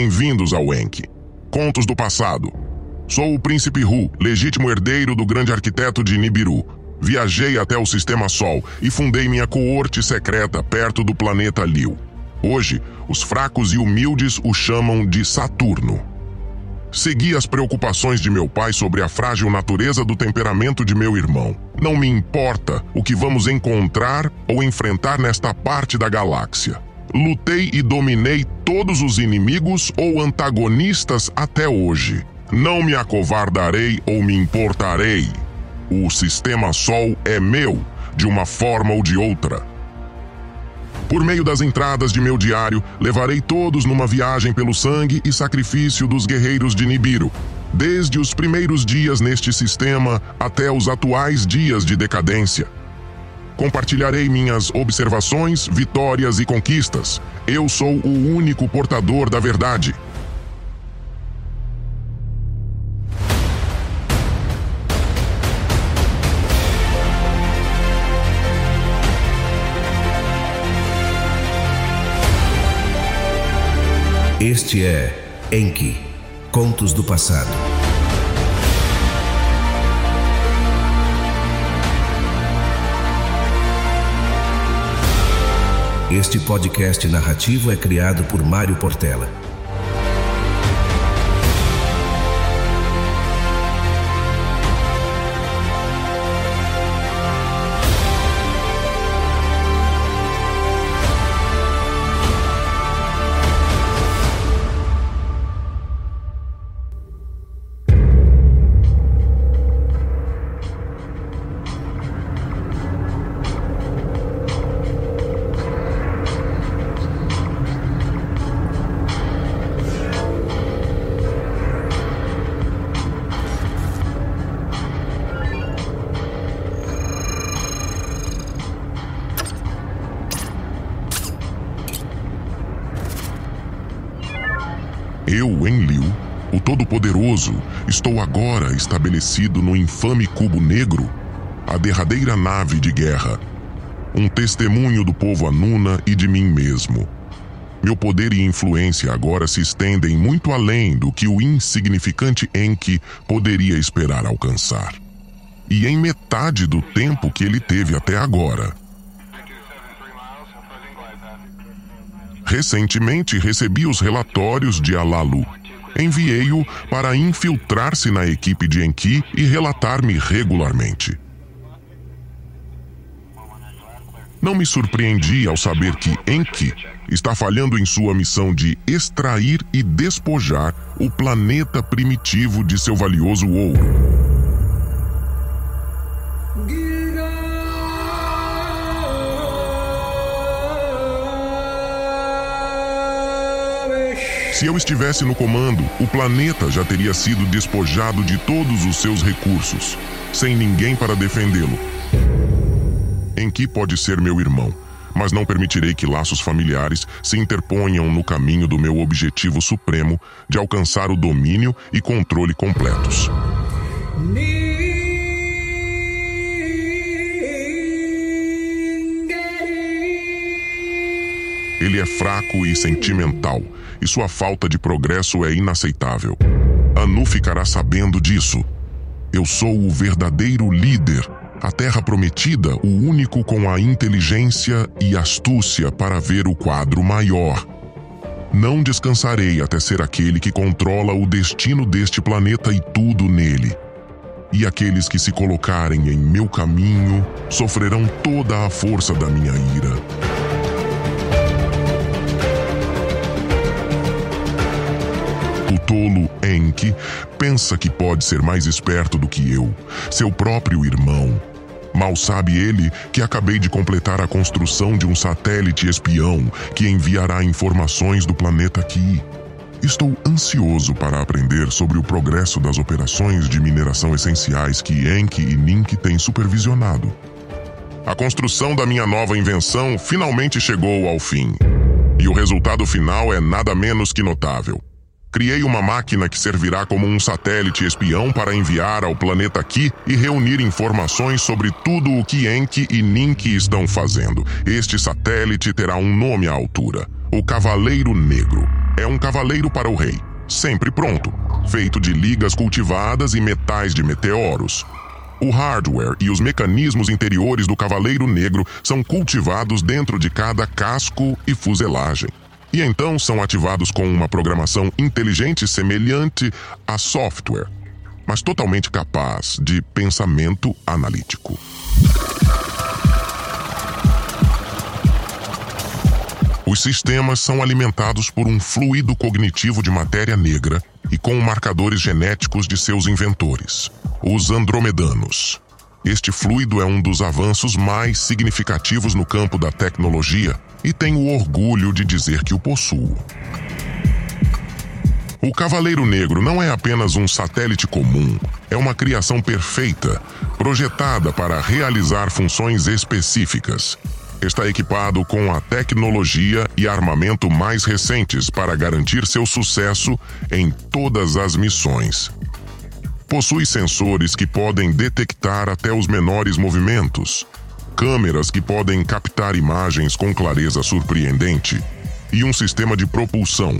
Bem-vindos ao Enki. Contos do passado. Sou o príncipe Hu, legítimo herdeiro do grande arquiteto de Nibiru. Viajei até o sistema Sol e fundei minha coorte secreta perto do planeta Liu. Hoje, os fracos e humildes o chamam de Saturno. Segui as preocupações de meu pai sobre a frágil natureza do temperamento de meu irmão. Não me importa o que vamos encontrar ou enfrentar nesta parte da galáxia. Lutei e dominei todos os inimigos ou antagonistas até hoje. Não me acovardarei ou me importarei. O sistema Sol é meu, de uma forma ou de outra. Por meio das entradas de meu diário, levarei todos numa viagem pelo sangue e sacrifício dos guerreiros de Nibiru, desde os primeiros dias neste sistema até os atuais dias de decadência. Compartilharei minhas observações, vitórias e conquistas. Eu sou o único portador da verdade. Este é Enki Contos do Passado. Este podcast narrativo é criado por Mário Portela. Eu, Enlil, o Todo-Poderoso, estou agora estabelecido no infame Cubo Negro, a derradeira nave de guerra, um testemunho do povo Anuna e de mim mesmo. Meu poder e influência agora se estendem muito além do que o insignificante Enki poderia esperar alcançar. E em metade do tempo que ele teve até agora. Recentemente recebi os relatórios de Alalu. Enviei-o para infiltrar-se na equipe de Enki e relatar-me regularmente. Não me surpreendi ao saber que Enki está falhando em sua missão de extrair e despojar o planeta primitivo de seu valioso ouro. Se eu estivesse no comando, o planeta já teria sido despojado de todos os seus recursos, sem ninguém para defendê-lo. Enki pode ser meu irmão, mas não permitirei que laços familiares se interponham no caminho do meu objetivo supremo de alcançar o domínio e controle completos. Ele é fraco e sentimental, e sua falta de progresso é inaceitável. Anu ficará sabendo disso. Eu sou o verdadeiro líder, a Terra Prometida, o único com a inteligência e astúcia para ver o quadro maior. Não descansarei até ser aquele que controla o destino deste planeta e tudo nele. E aqueles que se colocarem em meu caminho sofrerão toda a força da minha ira. Tolo Enki pensa que pode ser mais esperto do que eu, seu próprio irmão. Mal sabe ele que acabei de completar a construção de um satélite espião que enviará informações do planeta aqui. Estou ansioso para aprender sobre o progresso das operações de mineração essenciais que Enki e Nink têm supervisionado. A construção da minha nova invenção finalmente chegou ao fim. E o resultado final é nada menos que notável. Criei uma máquina que servirá como um satélite espião para enviar ao planeta Ki e reunir informações sobre tudo o que Enki e Ninki estão fazendo. Este satélite terá um nome à altura: o Cavaleiro Negro. é um cavaleiro para o rei, sempre pronto, feito de ligas cultivadas e metais de meteoros. O hardware e os mecanismos interiores do Cavaleiro Negro são cultivados dentro de cada casco e fuselagem. E então são ativados com uma programação inteligente semelhante a software, mas totalmente capaz de pensamento analítico. Os sistemas são alimentados por um fluido cognitivo de matéria negra e com marcadores genéticos de seus inventores, os andromedanos. Este fluido é um dos avanços mais significativos no campo da tecnologia e tenho orgulho de dizer que o possuo. O Cavaleiro Negro não é apenas um satélite comum, é uma criação perfeita, projetada para realizar funções específicas. Está equipado com a tecnologia e armamento mais recentes para garantir seu sucesso em todas as missões. Possui sensores que podem detectar até os menores movimentos, câmeras que podem captar imagens com clareza surpreendente e um sistema de propulsão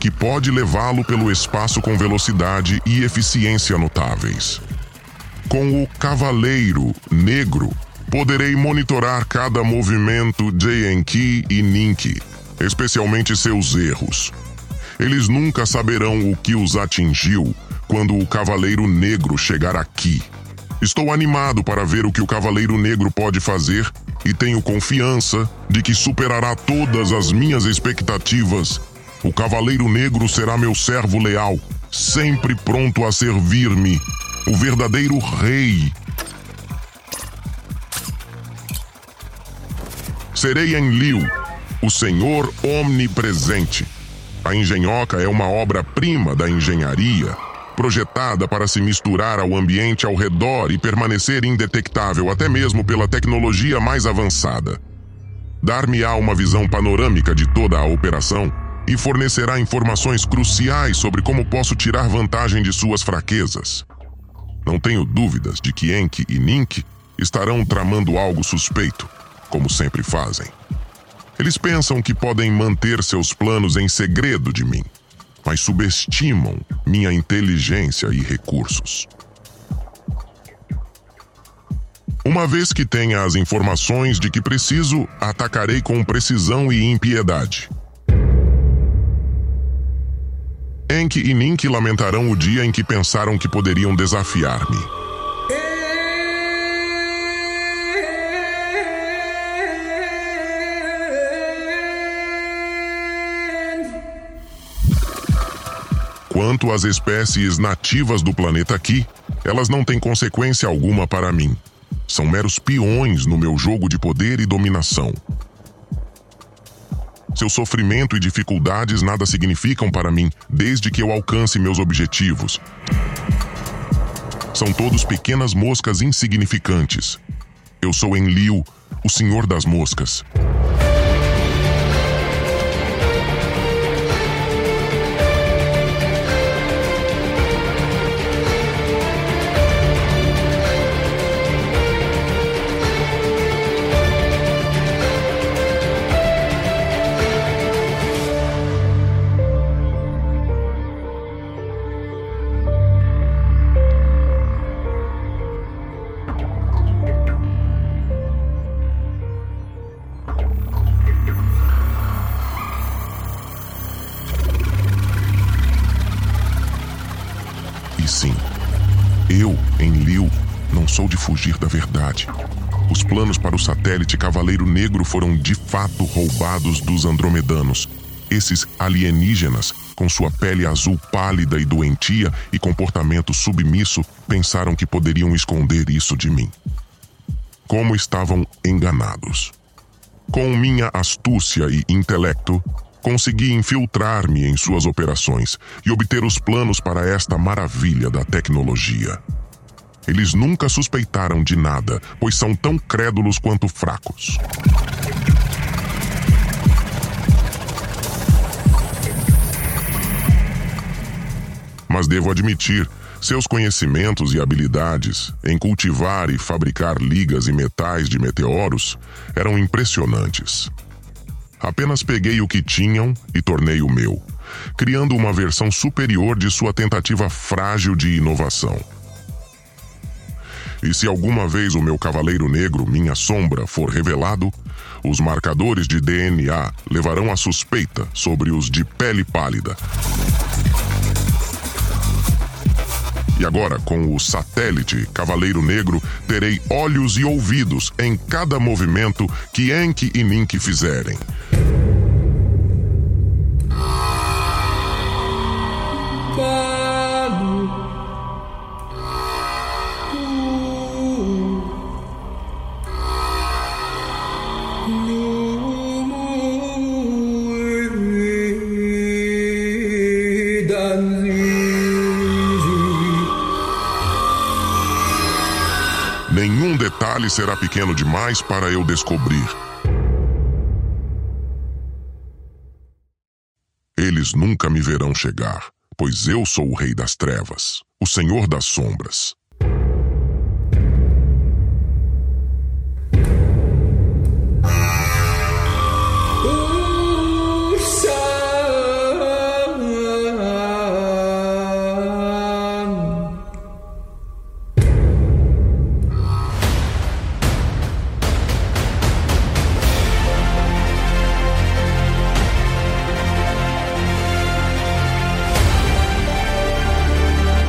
que pode levá-lo pelo espaço com velocidade e eficiência notáveis. Com o Cavaleiro Negro, poderei monitorar cada movimento de Enki e Ninki, especialmente seus erros. Eles nunca saberão o que os atingiu quando o Cavaleiro Negro chegar aqui. Estou animado para ver o que o Cavaleiro Negro pode fazer e tenho confiança de que superará todas as minhas expectativas. O Cavaleiro Negro será meu servo leal, sempre pronto a servir-me, o verdadeiro rei. Serei em Liu, o Senhor Omnipresente. A engenhoca é uma obra-prima da engenharia projetada para se misturar ao ambiente ao redor e permanecer indetectável até mesmo pela tecnologia mais avançada. Dar-me-á uma visão panorâmica de toda a operação e fornecerá informações cruciais sobre como posso tirar vantagem de suas fraquezas. Não tenho dúvidas de que Enki e Nink estarão tramando algo suspeito, como sempre fazem. Eles pensam que podem manter seus planos em segredo de mim mas subestimam minha inteligência e recursos. Uma vez que tenha as informações de que preciso, atacarei com precisão e impiedade. Enki e Nink lamentarão o dia em que pensaram que poderiam desafiar-me. Quanto às espécies nativas do planeta aqui, elas não têm consequência alguma para mim. São meros peões no meu jogo de poder e dominação. Seu sofrimento e dificuldades nada significam para mim desde que eu alcance meus objetivos. São todos pequenas moscas insignificantes. Eu sou Enlil, o senhor das moscas. Eu, em Liu, não sou de fugir da verdade. Os planos para o satélite Cavaleiro Negro foram de fato roubados dos andromedanos. Esses alienígenas, com sua pele azul pálida e doentia e comportamento submisso, pensaram que poderiam esconder isso de mim. Como estavam enganados. Com minha astúcia e intelecto, consegui infiltrar-me em suas operações e obter os planos para esta maravilha da tecnologia. Eles nunca suspeitaram de nada, pois são tão crédulos quanto fracos. Mas devo admitir, seus conhecimentos e habilidades em cultivar e fabricar ligas e metais de meteoros eram impressionantes. Apenas peguei o que tinham e tornei o meu, criando uma versão superior de sua tentativa frágil de inovação. E se alguma vez o meu cavaleiro negro, minha sombra, for revelado, os marcadores de DNA levarão a suspeita sobre os de pele pálida. E agora, com o satélite Cavaleiro Negro, terei olhos e ouvidos em cada movimento que Enki e Nink fizerem. Detalhe será pequeno demais para eu descobrir. Eles nunca me verão chegar, pois eu sou o Rei das Trevas, o Senhor das Sombras.